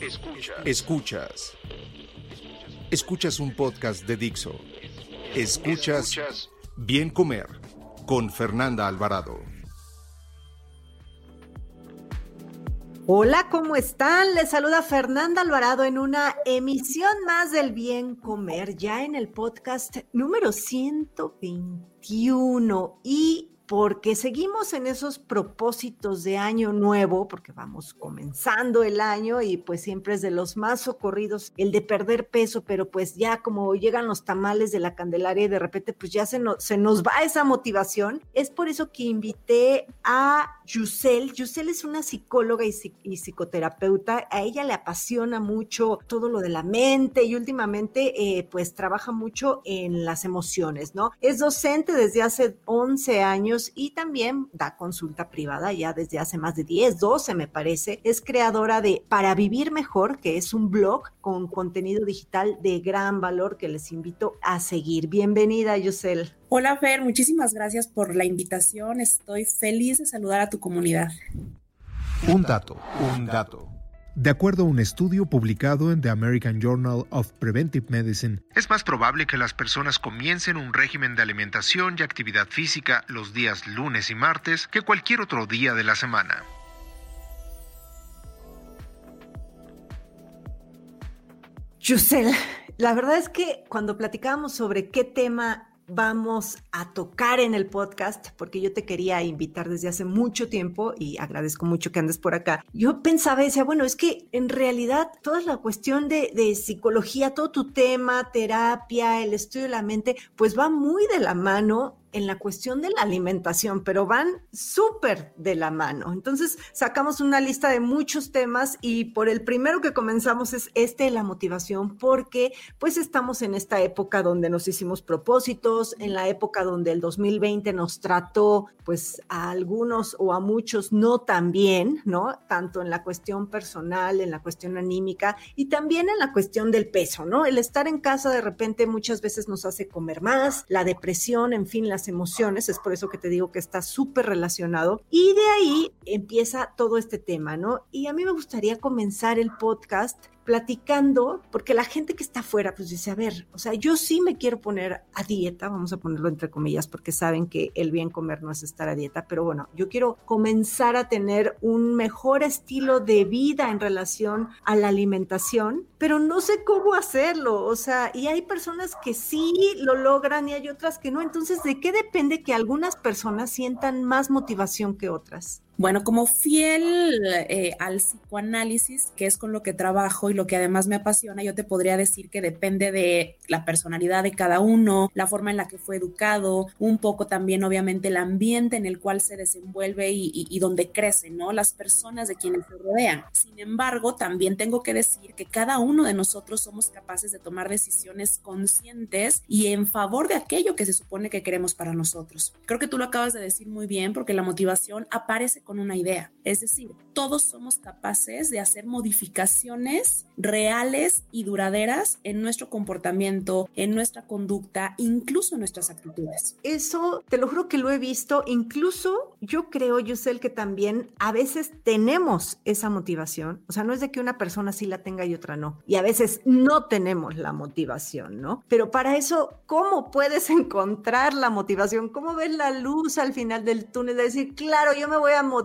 Escuchas. Escuchas. Escuchas un podcast de Dixo. Escuchas Bien Comer con Fernanda Alvarado. Hola, ¿cómo están? Les saluda Fernanda Alvarado en una emisión más del Bien Comer, ya en el podcast número 121. Y porque seguimos en esos propósitos de año nuevo, porque vamos comenzando el año y pues siempre es de los más socorridos el de perder peso, pero pues ya como llegan los tamales de la Candelaria y de repente pues ya se, se nos va esa motivación. Es por eso que invité a Yusel. Yusel es una psicóloga y, psicoterapeuta. A ella le apasiona mucho todo lo de la mente y últimamente eh, pues trabaja mucho en las emociones, ¿no? Es docente desde hace 11 años y también da consulta privada ya desde hace más de 10, 12 me parece. Es creadora de Para Vivir Mejor, que es un blog con contenido digital de gran valor que les invito a seguir. Bienvenida, Yusel. Hola, Fer, muchísimas gracias por la invitación. Estoy feliz de saludar a tu comunidad. Un dato, un dato. De acuerdo a un estudio publicado en The American Journal of Preventive Medicine, es más probable que las personas comiencen un régimen de alimentación y actividad física los días lunes y martes que cualquier otro día de la semana. Yusel, la verdad es que cuando platicábamos sobre qué tema vamos a tocar en el podcast, porque yo te quería invitar desde hace mucho tiempo y agradezco mucho que andes por acá. Yo pensaba y decía, bueno, es que en realidad toda la cuestión de, de psicología, todo tu tema, terapia, el estudio de la mente, pues va muy de la mano en la cuestión de la alimentación, pero van súper de la mano. Entonces sacamos una lista de muchos temas y por el primero que comenzamos es este la motivación, porque pues estamos en esta época donde nos hicimos propósitos, en la época donde el 2020 nos trató pues a algunos o a muchos no tan bien, ¿no? Tanto en la cuestión personal, en la cuestión anímica y también en la cuestión del peso, ¿no? El estar en casa de repente muchas veces nos hace comer más, la depresión, en fin, la emociones, es por eso que te digo que está súper relacionado. Y de ahí empieza todo este tema, ¿no? Y a mí me gustaría comenzar el podcast platicando, porque la gente que está afuera, pues dice, a ver, o sea, yo sí me quiero poner a dieta, vamos a ponerlo entre comillas, porque saben que el bien comer no es estar a dieta, pero bueno, yo quiero comenzar a tener un mejor estilo de vida en relación a la alimentación, pero no sé cómo hacerlo, o sea, y hay personas que sí lo logran y hay otras que no, entonces, ¿de qué depende que algunas personas sientan más motivación que otras? Bueno, como fiel eh, al psicoanálisis, que es con lo que trabajo y lo que además me apasiona, yo te podría decir que depende de la personalidad de cada uno, la forma en la que fue educado, un poco también obviamente el ambiente en el cual se desenvuelve y, y donde crece, ¿no? Las personas de quienes se rodean. Sin embargo, también tengo que decir que cada uno de nosotros somos capaces de tomar decisiones conscientes y en favor de aquello que se supone que queremos para nosotros. Creo que tú lo acabas de decir muy bien porque la motivación aparece una idea. Es decir, todos somos capaces de hacer modificaciones reales y duraderas en nuestro comportamiento, en nuestra conducta, incluso en nuestras actitudes. Eso, te lo juro que lo he visto, incluso yo creo, Yusel, que también a veces tenemos esa motivación, o sea, no es de que una persona sí la tenga y otra no, y a veces no tenemos la motivación, ¿no? Pero para eso, ¿cómo puedes encontrar la motivación? ¿Cómo ves la luz al final del túnel? De decir, claro, yo me voy a motivar.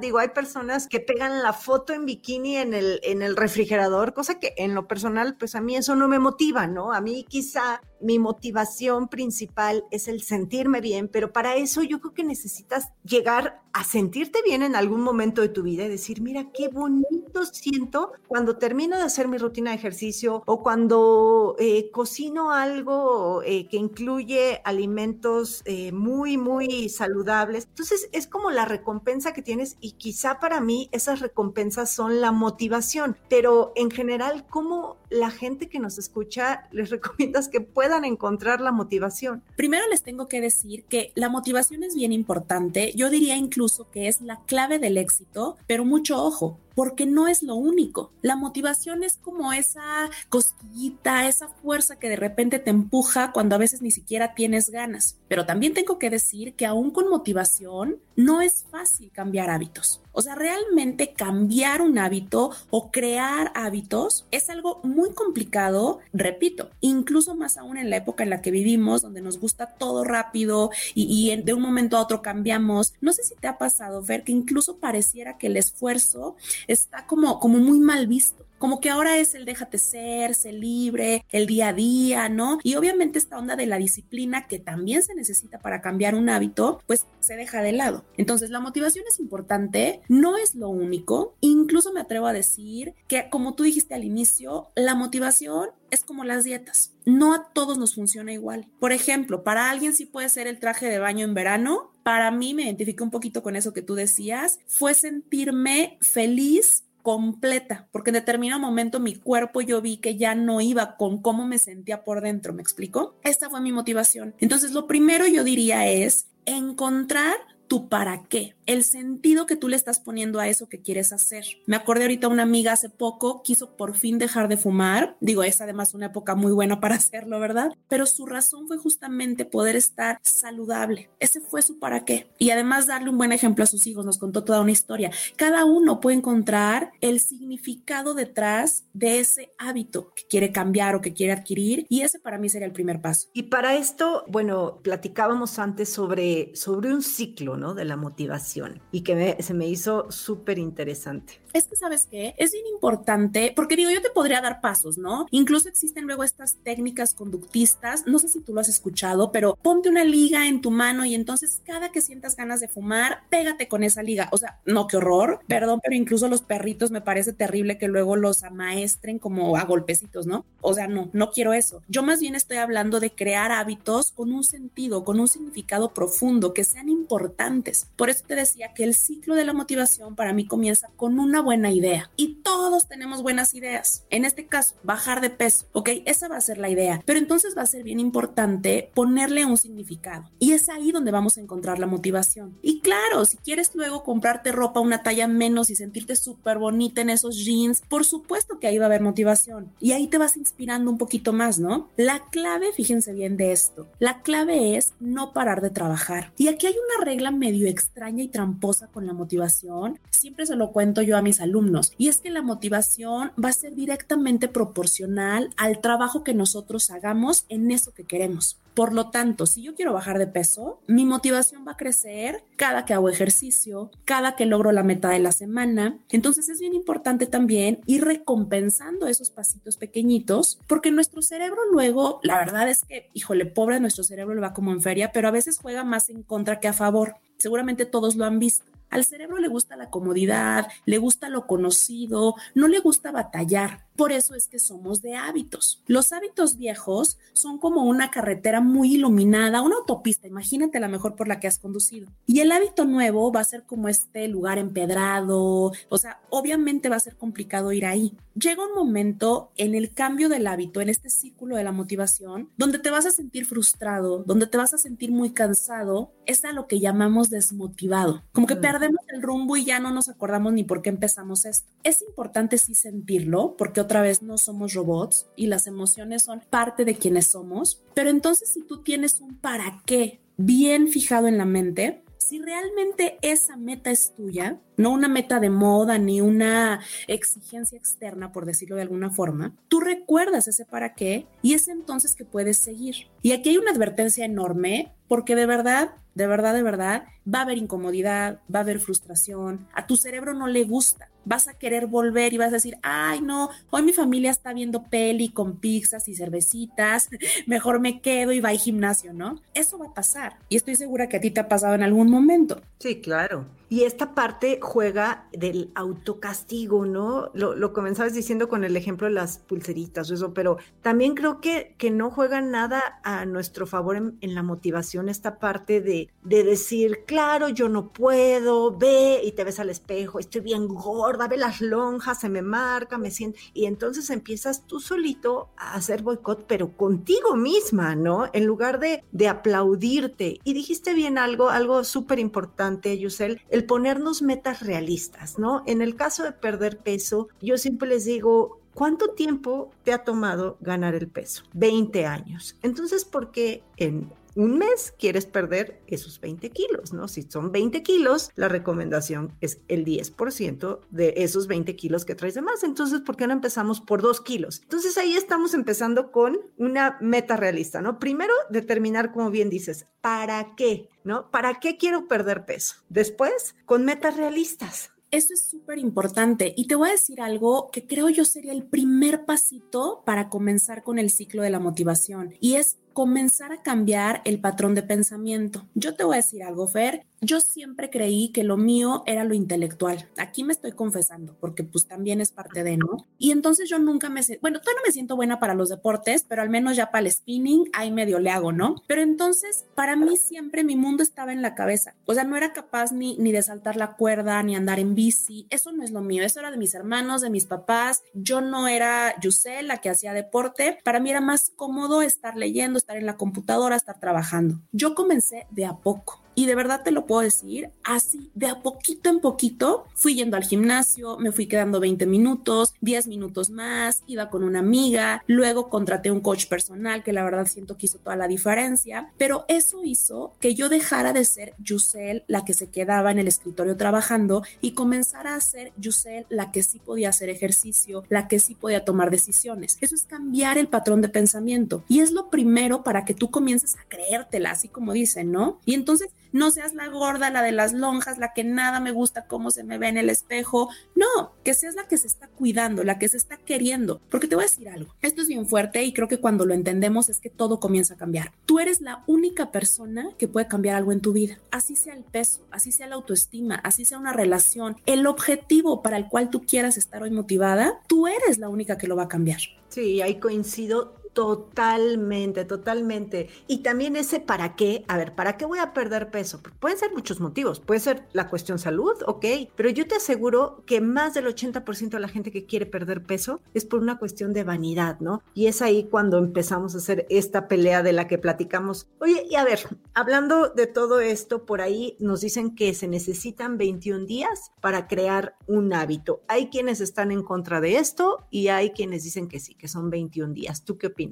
Digo, hay personas que pegan la foto en bikini en el, en el refrigerador, cosa que en lo personal, pues a mí eso no me motiva, ¿no? A mí quizá mi motivación principal es el sentirme bien, pero para eso yo creo que necesitas llegar a sentirte bien en algún momento de tu vida y decir, mira, qué bonito siento cuando termino de hacer mi rutina de ejercicio o cuando eh, cocino algo eh, que incluye alimentos eh, muy, muy saludables. Entonces es como la recompensa que tienes y quizá para mí esas recompensas son la motivación, pero en general, ¿cómo la gente que nos escucha les recomiendas que puedan encontrar la motivación? Primero les tengo que decir que la motivación es bien importante. Yo diría incluso que es la clave del éxito, pero mucho ojo, porque no es lo único. La motivación es como esa cosquillita, esa fuerza que de repente te empuja cuando a veces ni siquiera tienes ganas. Pero también tengo que decir que aún con motivación no es fácil cambiar hábitos. O sea, realmente cambiar un hábito o crear hábitos es algo muy complicado, repito, incluso más aún en la época en la que vivimos, donde nos gusta todo rápido y, de un momento a otro cambiamos. No sé si te ha pasado, ver que incluso pareciera que el esfuerzo está como, como muy mal visto como que ahora es el déjate ser, ser libre, el día a día, ¿no? Y obviamente esta onda de la disciplina que también se necesita para cambiar un hábito, pues se deja de lado. Entonces la motivación es importante, no es lo único, incluso me atrevo a decir que como tú dijiste al inicio, la motivación es como las dietas. No a todos nos funciona igual. Por ejemplo, para alguien sí puede ser el traje de baño en verano. Para mí me identifico un poquito con eso que tú decías. Fue sentirme feliz completa, porque en determinado momento mi cuerpo yo vi que ya no iba con cómo me sentía por dentro, ¿me explico? Esta fue mi motivación. Entonces, lo primero yo diría es encontrar tu para qué, el sentido que tú le estás poniendo a eso que quieres hacer. Me acordé ahorita una amiga hace poco quiso por fin dejar de fumar, digo, es además una época muy buena para hacerlo, ¿verdad? Pero su razón fue justamente poder estar saludable. Ese fue su para qué. Y además darle un buen ejemplo a sus hijos, nos contó toda una historia. Cada uno puede encontrar el significado detrás de ese hábito que quiere cambiar o que quiere adquirir y ese para mí sería el primer paso. Y para esto, bueno, platicábamos antes sobre, sobre un ciclo, de la motivación y que se me hizo súper interesante. Es que, ¿sabes qué? Es bien importante, porque digo, yo te podría dar pasos, ¿no? Incluso existen luego estas técnicas conductistas, no sé si tú lo has escuchado, pero ponte una liga en tu mano y entonces cada que sientas ganas de fumar, pégate con esa liga. O sea, no, qué horror, perdón, pero incluso los perritos me parece terrible que luego los amaestren como a golpecitos, ¿no? O sea, no, no quiero eso. Yo más bien estoy hablando de crear hábitos con un sentido, con un significado profundo, que sean importantes por eso te decía que el ciclo de la motivación para mí comienza con una buena idea y todos tenemos buenas ideas. En este caso, bajar de peso, ¿ok? Esa va a ser la idea, pero entonces va a ser bien importante ponerle un significado y es ahí donde vamos a encontrar la motivación. Y claro, si quieres luego comprarte ropa una talla menos y sentirte súper bonita en esos jeans, por supuesto que ahí va a haber motivación y ahí te vas inspirando un poquito más, ¿no? La clave, fíjense bien de esto, la clave es no parar de trabajar. Y aquí hay una regla medio extraña y tramposa con la motivación, siempre se lo cuento yo a mis alumnos, y es que la motivación va a ser directamente proporcional al trabajo que nosotros hagamos en eso que queremos. Por lo tanto, si yo quiero bajar de peso, mi motivación va a crecer cada que hago ejercicio, cada que logro la meta de la semana. Entonces es bien importante también ir recompensando esos pasitos pequeñitos, porque nuestro cerebro luego, la verdad es que, híjole, pobre nuestro cerebro le va como en feria, pero a veces juega más en contra que a favor. Seguramente todos lo han visto. Al cerebro le gusta la comodidad, le gusta lo conocido, no le gusta batallar. Por eso es que somos de hábitos. Los hábitos viejos son como una carretera muy iluminada, una autopista, imagínate la mejor por la que has conducido. Y el hábito nuevo va a ser como este lugar empedrado, o sea, obviamente va a ser complicado ir ahí. Llega un momento en el cambio del hábito, en este círculo de la motivación, donde te vas a sentir frustrado, donde te vas a sentir muy cansado, es a lo que llamamos desmotivado, como que mm. Perdemos el rumbo y ya no nos acordamos ni por qué empezamos esto. Es importante sí sentirlo, porque otra vez no somos robots y las emociones son parte de quienes somos, pero entonces si tú tienes un para qué bien fijado en la mente, si realmente esa meta es tuya, no una meta de moda ni una exigencia externa, por decirlo de alguna forma, tú recuerdas ese para qué y es entonces que puedes seguir. Y aquí hay una advertencia enorme porque de verdad, de verdad, de verdad, va a haber incomodidad, va a haber frustración, a tu cerebro no le gusta vas a querer volver y vas a decir, ay, no, hoy mi familia está viendo peli con pizzas y cervecitas, mejor me quedo y va al gimnasio, ¿no? Eso va a pasar y estoy segura que a ti te ha pasado en algún momento. Sí, claro. Y esta parte juega del autocastigo, ¿no? Lo, comenzabas diciendo con el ejemplo de las pulseritas o eso, pero también creo que, que no juega nada a nuestro favor en, la motivación, esta parte de, de decir, claro, yo no puedo, ve y te ves al espejo, estoy bien gorda, ve las lonjas, se me marca, me siento. Y entonces empiezas tú solito a hacer boicot, pero contigo misma, ¿no? En lugar de, de aplaudirte. Y dijiste bien algo, algo súper importante, Yusel, el ponernos realistas, ¿no? En el caso de perder peso, yo siempre les digo, ¿cuánto tiempo te ha tomado ganar el peso? 20 años. Entonces, ¿por qué en un mes quieres perder esos 20 kilos, ¿no? Si son 20 kilos, la recomendación es el 10% de esos 20 kilos que traes de más. Entonces, ¿por qué no empezamos por 2 kilos? Entonces ahí estamos empezando con una meta realista, ¿no? Primero, determinar, como bien dices, ¿para qué? ¿No? ¿Para qué quiero perder peso? Después, con metas realistas. Eso es súper importante y te voy a decir algo que creo yo sería el primer pasito para comenzar con el ciclo de la motivación y es comenzar a cambiar el patrón de pensamiento. Yo te voy a decir algo, Fer, yo siempre creí que lo mío era lo intelectual. Aquí me estoy confesando, porque pues también es parte de, ¿no? Y entonces yo nunca me, bueno, todavía me siento buena para los deportes, pero al menos ya para el spinning ahí medio le hago, ¿no? Pero entonces para mí siempre mi mundo estaba en la cabeza. O sea, no era capaz ni, ni de saltar la cuerda, ni andar en bici. Eso no es lo mío. Eso era de mis hermanos, de mis papás. Yo no era Yusel, la que hacía deporte. Para mí era más cómodo estar leyendo, estar en la computadora, estar trabajando. Yo comencé de a poco. Y de verdad te lo puedo decir, así de a poquito en poquito fui yendo al gimnasio, me fui quedando 20 minutos, 10 minutos más, iba con una amiga, luego contraté un coach personal que la verdad siento que hizo toda la diferencia, pero eso hizo que yo dejara de ser Yusel, la que se quedaba en el escritorio trabajando y comenzara a ser Yusel, la que sí podía hacer ejercicio, la que sí podía tomar decisiones. Eso es cambiar el patrón de pensamiento y es lo primero para que tú comiences a creértela, así como dicen, ¿no? Y entonces no seas la gorda, la de las lonjas, la que nada me gusta cómo se me ve en el espejo. No, que seas la que se está cuidando, la que se está queriendo. Porque te voy a decir algo. Esto es bien fuerte y creo que cuando lo entendemos es que todo comienza a cambiar. Tú eres la única persona que puede cambiar algo en tu vida. Así sea el peso, así sea la autoestima, así sea una relación, el objetivo para el cual tú quieras estar hoy motivada, tú eres la única que lo va a cambiar. Sí, ahí coincido Totalmente, totalmente. Y también ese para qué, a ver, ¿para qué voy a perder peso? Pueden ser muchos motivos, puede ser la cuestión salud, ok, pero yo te aseguro que más del 80% de la gente que quiere perder peso es por una cuestión de vanidad, ¿no? Y es ahí cuando empezamos a hacer esta pelea de la que platicamos. Oye, y a ver, hablando de todo esto, por ahí nos dicen que se necesitan 21 días para crear un hábito. Hay quienes están en contra de esto y hay quienes dicen que sí, que son 21 días. ¿Tú qué opinas?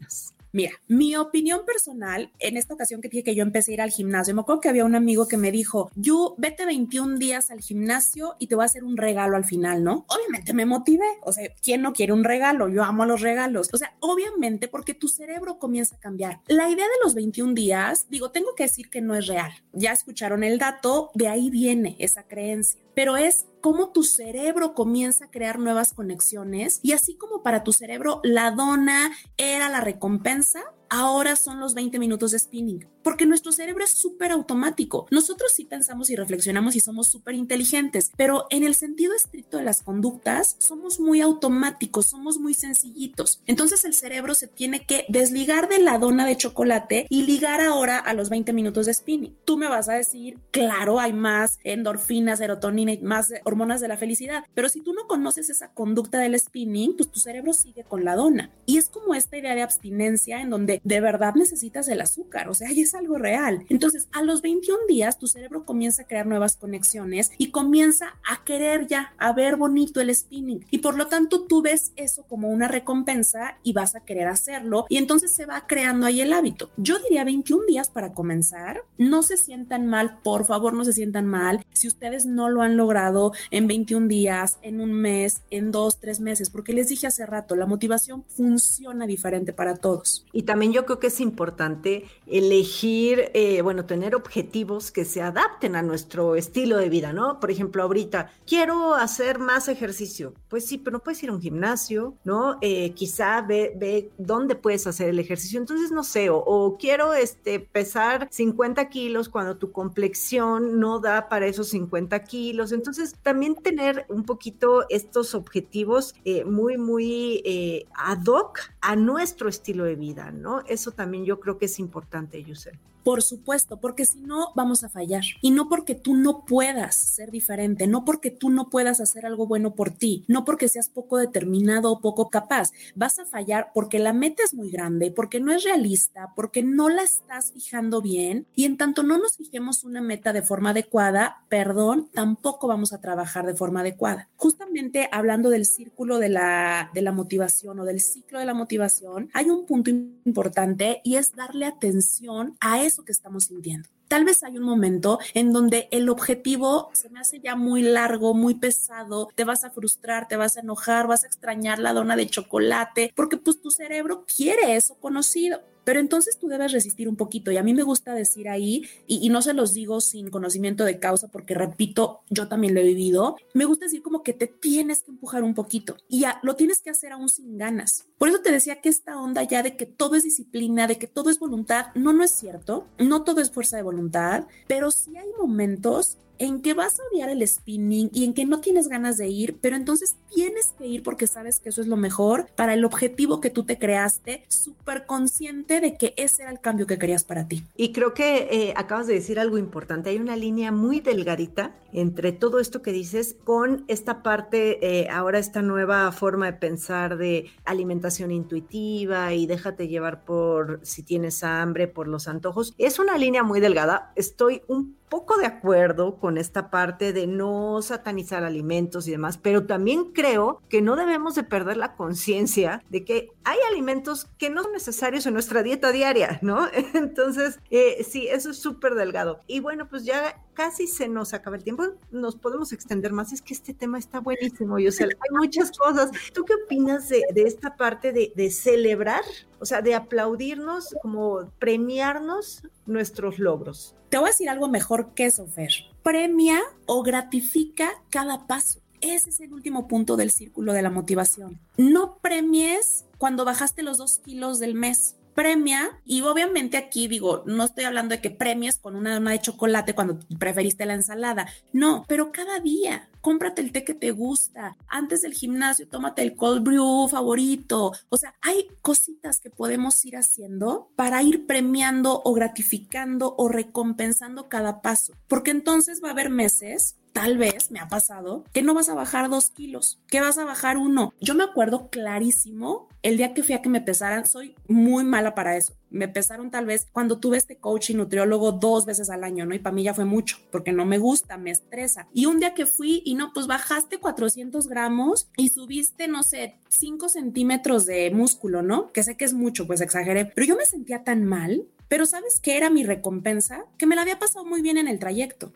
Mira, mi opinión personal, en esta ocasión que dije que yo empecé a ir al gimnasio, me acuerdo que había un amigo que me dijo, yo vete 21 días al gimnasio y te voy a hacer un regalo al final, ¿no? Obviamente me motivé, o sea, ¿quién no quiere un regalo? Yo amo los regalos, o sea, obviamente porque tu cerebro comienza a cambiar. La idea de los 21 días, digo, tengo que decir que no es real. Ya escucharon el dato, de ahí viene esa creencia pero es cómo tu cerebro comienza a crear nuevas conexiones y así como para tu cerebro la dona era la recompensa, ahora son los 20 minutos de spinning, porque nuestro cerebro es súper automático. Nosotros sí pensamos y reflexionamos y somos súper inteligentes, pero en el sentido estricto de las conductas, somos muy automáticos, somos muy sencillitos. Entonces el cerebro se tiene que desligar de la dona de chocolate y ligar ahora a los 20 minutos de spinning. Tú me vas a decir, claro, hay más endorfina, serotonina y más hormonas de la felicidad, pero si tú no conoces esa conducta del spinning, pues tu cerebro sigue con la dona. Y es como esta idea de abstinencia en donde de, verdad necesitas el azúcar, o sea, ahí es algo real. Entonces, a los 21 días, tu cerebro comienza a crear nuevas conexiones y comienza a querer ya, a ver bonito el spinning. Y por lo tanto, tú ves eso como una recompensa y vas a querer hacerlo. Y entonces se va creando ahí el hábito. Yo diría 21 días para comenzar. No se sientan mal, por favor, no se sientan mal. Si ustedes no lo han logrado en 21 días, en un mes, en dos, tres meses, porque les dije hace rato, la motivación funciona diferente para todos. Y también yo creo que es importante elegir, eh, bueno, tener objetivos que se adapten a nuestro estilo de vida, ¿no? Por ejemplo, ahorita, quiero hacer más ejercicio. Pues sí, pero no puedes ir a un gimnasio, ¿no? Eh, quizá ve, ve dónde puedes hacer el ejercicio. Entonces, no sé, o, o quiero este, pesar 50 kilos cuando tu complexión no da para esos 50 kilos. Entonces, también tener un poquito estos objetivos eh, muy, muy eh, ad hoc a nuestro estilo de vida, ¿no? Eso también yo creo que es importante, Yusel. Por supuesto, porque si no vamos a fallar. Y no porque tú no puedas ser diferente, no porque tú no puedas hacer algo bueno por ti, no porque seas poco determinado o poco capaz. Vas a fallar porque la meta es muy grande, porque no es realista, porque no la estás fijando bien. Y en tanto no nos fijemos una meta de forma adecuada, perdón, tampoco vamos a trabajar de forma adecuada. Justamente hablando del círculo de la, de la motivación o del ciclo de la motivación, hay un punto importante y es darle atención a eso que estamos sintiendo. Tal vez hay un momento en donde el objetivo se me hace ya muy largo, muy pesado, te vas a frustrar, te vas a enojar, vas a extrañar la dona de chocolate, porque pues tu cerebro quiere eso conocido. Pero entonces tú debes resistir un poquito. Y a mí me gusta decir ahí, y, no se los digo sin conocimiento de causa, porque repito, yo también lo he vivido, me gusta decir como que te tienes que empujar un poquito y lo tienes que hacer aún sin ganas. Por eso te decía que esta onda ya de que todo es disciplina, de que todo es voluntad, no, no es cierto. No todo es fuerza de voluntad, pero sí hay momentos en que vas a odiar el spinning y en que no tienes ganas de ir, pero entonces tienes que ir porque sabes que eso es lo mejor para el objetivo que tú te creaste, súper consciente de que ese era el cambio que querías para ti. Y creo que eh, acabas de decir algo importante, hay una línea muy delgadita entre todo esto que dices con esta parte, eh, ahora esta nueva forma de pensar de alimentación intuitiva y déjate llevar por si tienes hambre, por los antojos. Es una línea muy delgada, estoy un poco de acuerdo con esta parte de no satanizar alimentos y demás, pero también creo que no debemos de perder la conciencia de que hay alimentos que no son necesarios en nuestra dieta diaria, ¿no? Entonces, eh, sí, eso es súper delgado. Y bueno, pues ya casi se nos acaba el tiempo, nos podemos extender más, es que este tema está buenísimo, yo sé, hay muchas cosas. ¿Tú qué opinas de, de esta parte de, de celebrar, o sea, de aplaudirnos, como premiarnos nuestros logros? Te voy a decir algo mejor que eso, Fer. Premia o gratifica cada paso. Ese es el último punto del círculo de la motivación. No premies cuando bajaste los dos kilos del mes premia y obviamente aquí digo, no estoy hablando de que premies con una dona de chocolate cuando preferiste la ensalada, no, pero cada día cómprate el té que te gusta, antes del gimnasio tómate el cold brew favorito, o sea, hay cositas que podemos ir haciendo para ir premiando o gratificando o recompensando cada paso, porque entonces va a haber meses tal vez me ha pasado que no vas a bajar dos kilos, que vas a bajar uno. Yo me acuerdo clarísimo el día que fui a que me pesaran, soy muy mala para eso. Me pesaron tal vez cuando tuve este coach y nutriólogo dos veces al año, ¿no? Y para mí ya fue mucho, porque no me gusta, me estresa. Y un día que fui y no, pues bajaste 400 gramos y subiste, no sé, 5 centímetros de músculo, ¿no? Que sé que es mucho, pues exageré. Pero yo me sentía tan mal pero ¿sabes qué era mi recompensa? Que me la había pasado muy bien en el trayecto.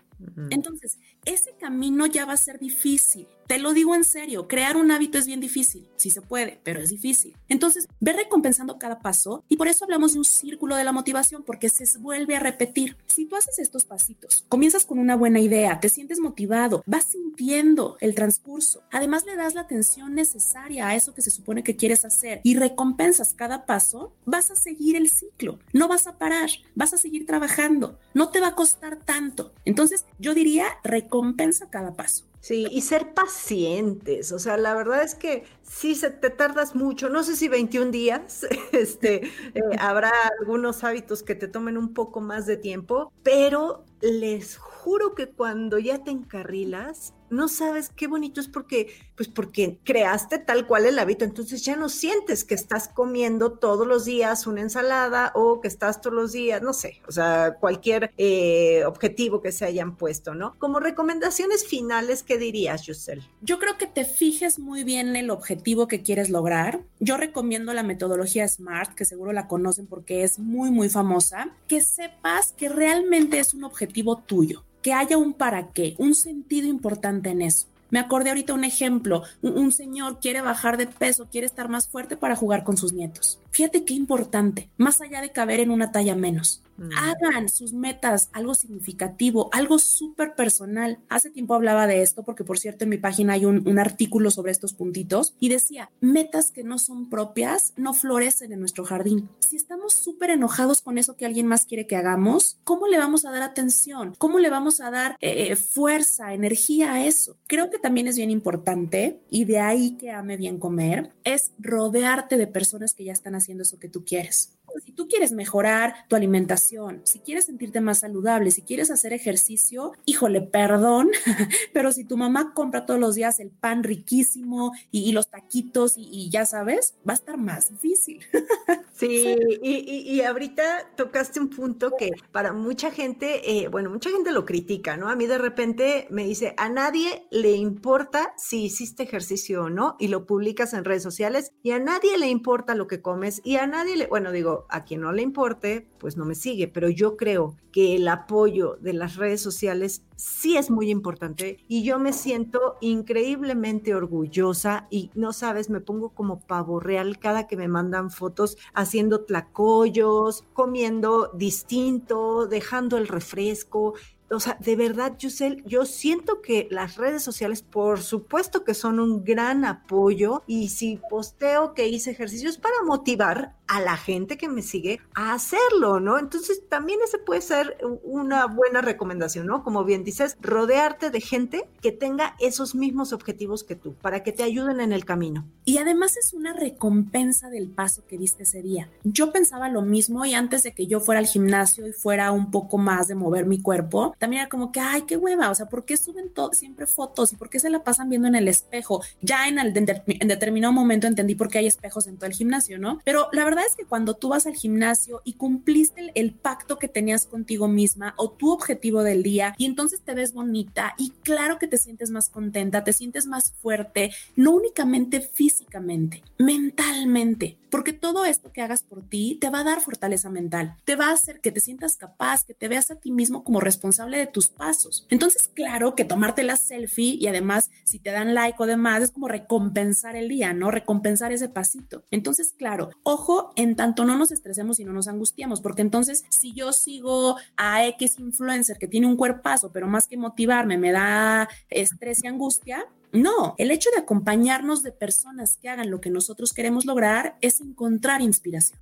Entonces, ese camino ya va a ser difícil. Te lo digo en serio, crear un hábito es bien difícil. Sí se puede, pero es difícil. Entonces, ve recompensando cada paso y por eso hablamos de un círculo de la motivación, porque se vuelve a repetir. Si tú haces estos pasitos, comienzas con una buena idea, te sientes motivado, vas sintiendo el transcurso, además le das la atención necesaria a eso que se supone que quieres hacer y recompensas cada paso, vas a seguir el ciclo. No vas a parar, vas a seguir trabajando, no te va a costar tanto. Entonces, yo diría recompensa cada paso. Sí, y ser pacientes, o sea, la verdad es que sí se te tardas mucho, no sé si 21 días, este, eh, habrá algunos hábitos que te tomen un poco más de tiempo, pero les juro que cuando ya te encarrilas, no sabes qué bonito es porque, pues porque creaste tal cual el hábito, entonces ya no sientes que estás comiendo todos los días una ensalada o que estás todos los días, no sé, o sea, cualquier eh, objetivo que se hayan puesto, ¿no? Como recomendaciones finales, ¿qué dirías, Yusel? Yo creo que te fijes muy bien el objetivo que quieres lograr. Yo recomiendo la metodología SMART, que seguro la conocen porque es muy, muy famosa, que sepas que realmente es un objetivo tuyo que haya un para qué, un sentido importante en eso. Me acordé ahorita un ejemplo, un, señor quiere bajar de peso, quiere estar más fuerte para jugar con sus nietos. Fíjate qué importante, más allá de caber en una talla menos. Mm. Hagan sus metas algo significativo, algo súper personal. Hace tiempo hablaba de esto porque, por cierto, en mi página hay un, artículo sobre estos puntitos y decía, metas que no son propias no florecen en nuestro jardín. Si estamos súper enojados con eso que alguien más quiere que hagamos, ¿cómo le vamos a dar atención? ¿Cómo le vamos a dar eh, eh, fuerza, energía a eso? Creo que también es bien importante y de ahí que ame bien comer, es rodearte de personas que ya están haciendo eso que tú quieres si tú quieres mejorar tu alimentación, si quieres sentirte más saludable, si quieres hacer ejercicio, híjole, perdón, pero si tu mamá compra todos los días el pan riquísimo y, los taquitos y, ya sabes, va a estar más difícil. Sí, y, ahorita tocaste un punto que para mucha gente, eh, bueno, mucha gente lo critica, ¿no? A mí de repente me dice, a nadie le importa si hiciste ejercicio o no y lo publicas en redes sociales y a nadie le importa lo que comes y a nadie le, bueno, digo, a quien no le importe, pues no me sigue, pero yo creo que el apoyo de las redes sociales sí es muy importante y yo me siento increíblemente orgullosa y no sabes, me pongo como pavo real cada que me mandan fotos haciendo tlacoyos, comiendo distinto, dejando el refresco. O sea, de verdad, Yusel, yo siento que las redes sociales, por supuesto que son un gran apoyo y si posteo que hice ejercicios para motivar a la gente que me sigue a hacerlo, ¿no? Entonces también ese puede ser una buena recomendación, ¿no? Como bien dices, rodearte de gente que tenga esos mismos objetivos que tú, para que te ayuden en el camino. Y además es una recompensa del paso que diste ese día. Yo pensaba lo mismo y antes de que yo fuera al gimnasio y fuera un poco más de mover mi cuerpo, también era como que, ay, qué hueva, o sea, ¿por qué suben siempre fotos y por qué se la pasan viendo en el espejo? Ya en, el, en determinado momento entendí por qué hay espejos en todo el gimnasio, ¿no? Pero la verdad es que cuando tú vas al gimnasio y cumpliste el, pacto que tenías contigo misma o tu objetivo del día y entonces te ves bonita y claro que te sientes más contenta, te sientes más fuerte, no únicamente físicamente, mentalmente, porque todo esto que hagas por ti te va a dar fortaleza mental, te va a hacer que te sientas capaz, que te veas a ti mismo como responsable de tus pasos. Entonces, claro que tomarte la selfie y además si te dan like o demás es como recompensar el día, ¿no? Recompensar ese pasito. Entonces, claro, ojo en tanto no nos estresemos y no nos angustiamos, porque entonces si yo sigo a X influencer que tiene un cuerpazo, pero más que motivarme me da estrés y angustia, no, el hecho de acompañarnos de personas que hagan lo que nosotros queremos lograr es encontrar inspiración.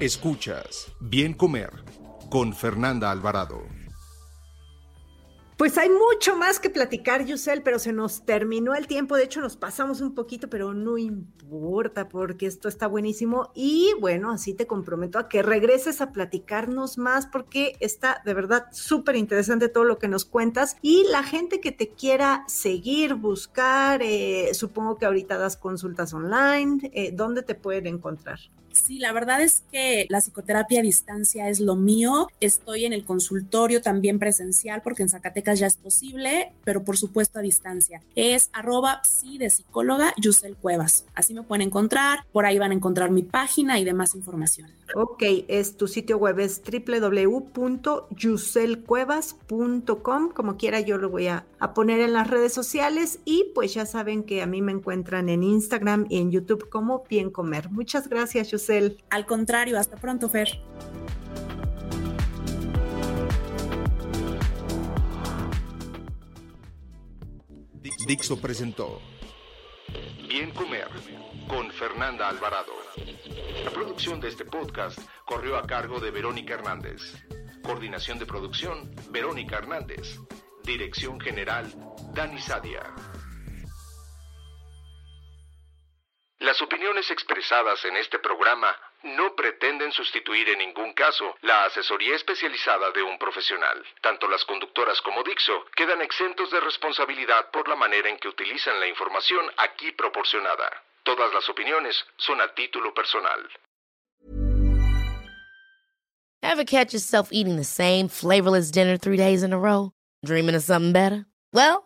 Escuchas, bien comer con Fernanda Alvarado. Pues hay mucho más que platicar, Yusel, pero se nos terminó el tiempo. De hecho, nos pasamos un poquito, pero no importa porque esto está buenísimo. Y bueno, así te comprometo a que regreses a platicarnos más porque está de verdad súper interesante todo lo que nos cuentas. Y la gente que te quiera seguir, buscar, eh, supongo que ahorita das consultas online, eh, ¿dónde te pueden encontrar? Sí, la verdad es que la psicoterapia a distancia es lo mío. Estoy en el consultorio también presencial porque en Zacatecas ya es posible, pero por supuesto a distancia. Es arroba psi de psicóloga Yusel Cuevas. Así me pueden encontrar. Por ahí van a encontrar mi página y demás información. Ok, es tu sitio web es www.yuselcuevas.com. Como quiera, yo lo voy a, poner en las redes sociales y pues ya saben que a mí me encuentran en Instagram y en YouTube como Bien Comer. Muchas gracias, Yusel. Al contrario, hasta pronto, Fer. Dixo presentó Bien Comer con Fernanda Alvarado. La producción de este podcast corrió a cargo de Verónica Hernández. Coordinación de producción, Verónica Hernández. Dirección General, Dani Sadia. Las opiniones expresadas en este programa no pretenden sustituir en ningún caso la asesoría especializada de un profesional. Tanto las conductoras como Dixo quedan exentos de responsabilidad por la manera en que utilizan la información aquí proporcionada. Todas las opiniones son a título personal. Ever catch yourself eating the same flavorless dinner three days in a row? Dreaming of something better? Well,